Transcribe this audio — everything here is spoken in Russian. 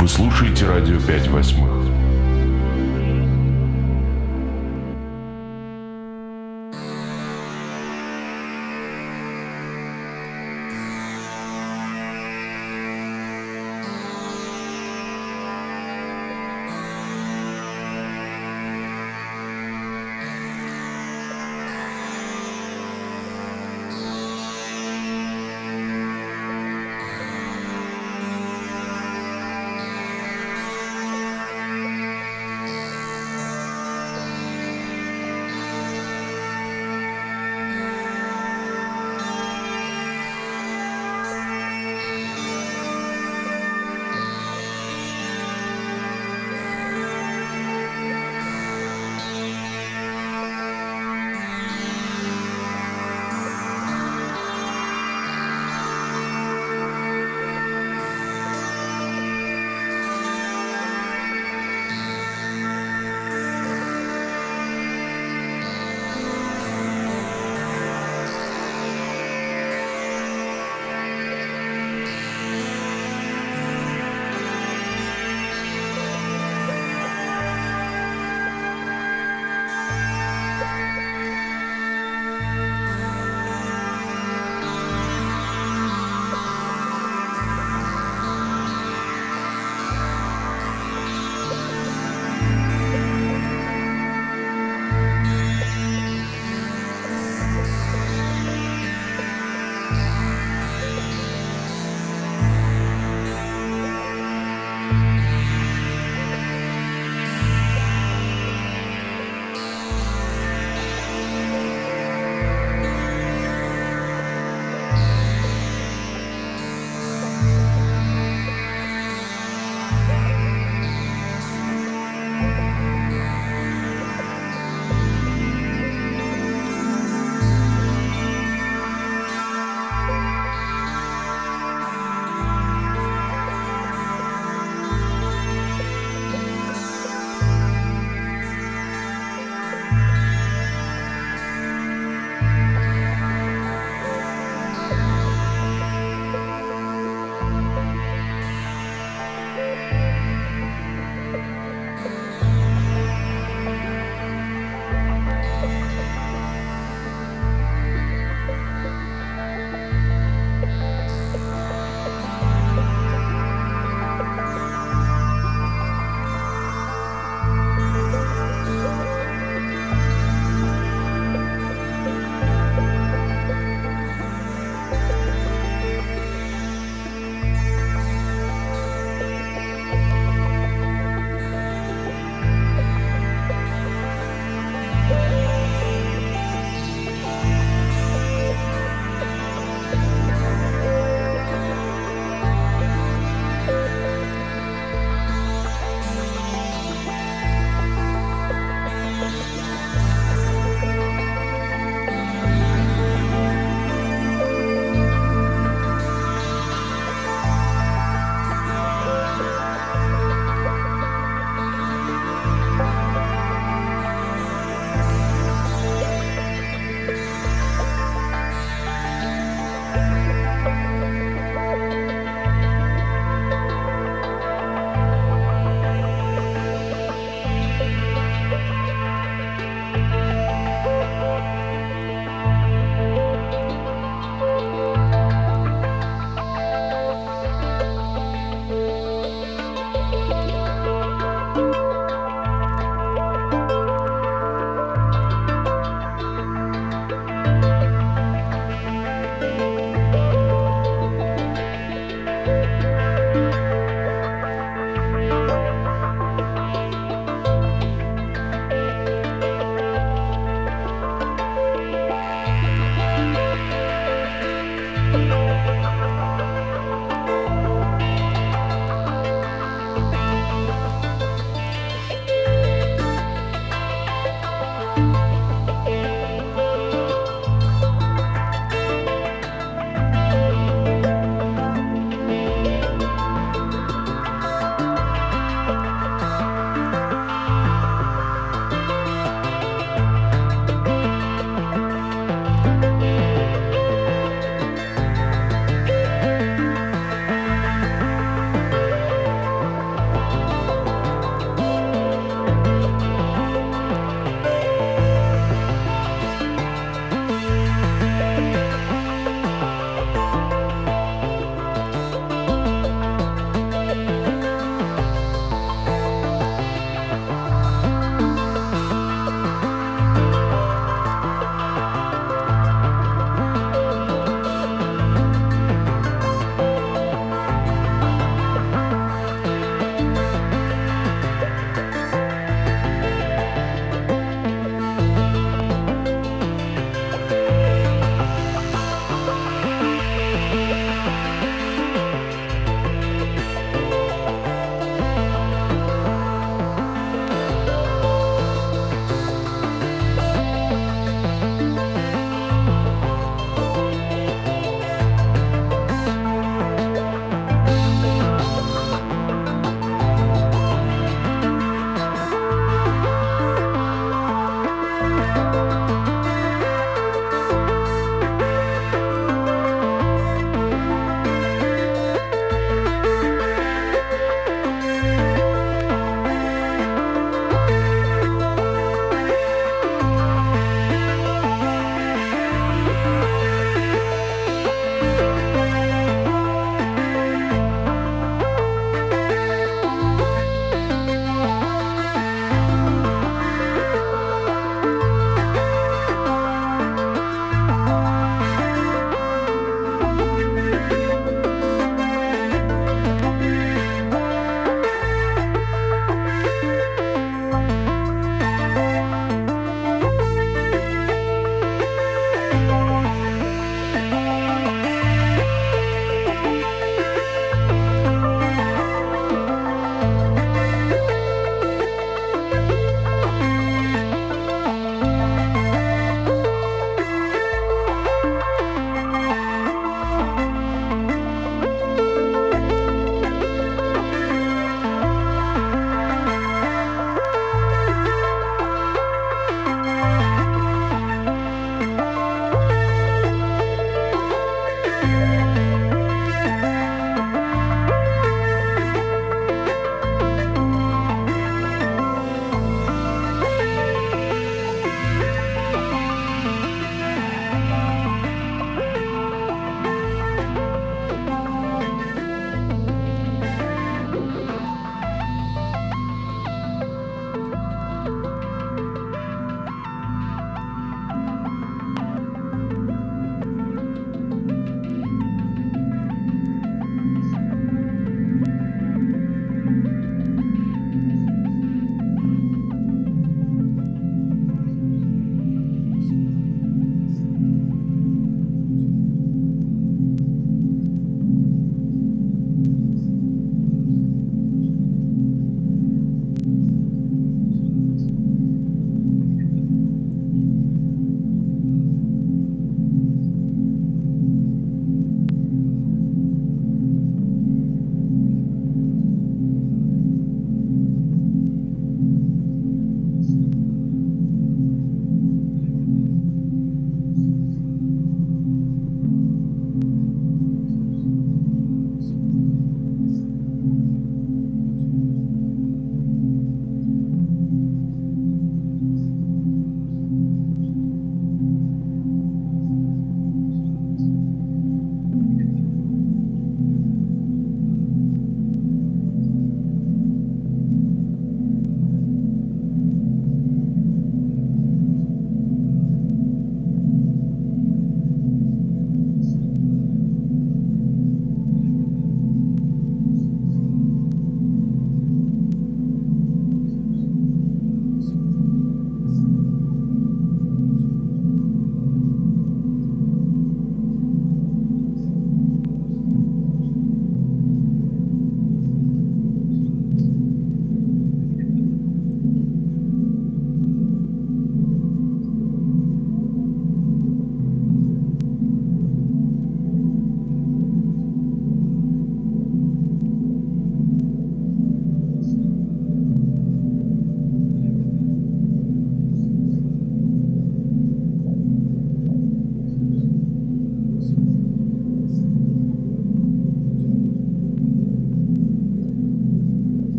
Вы слушаете радио 5 восьмых.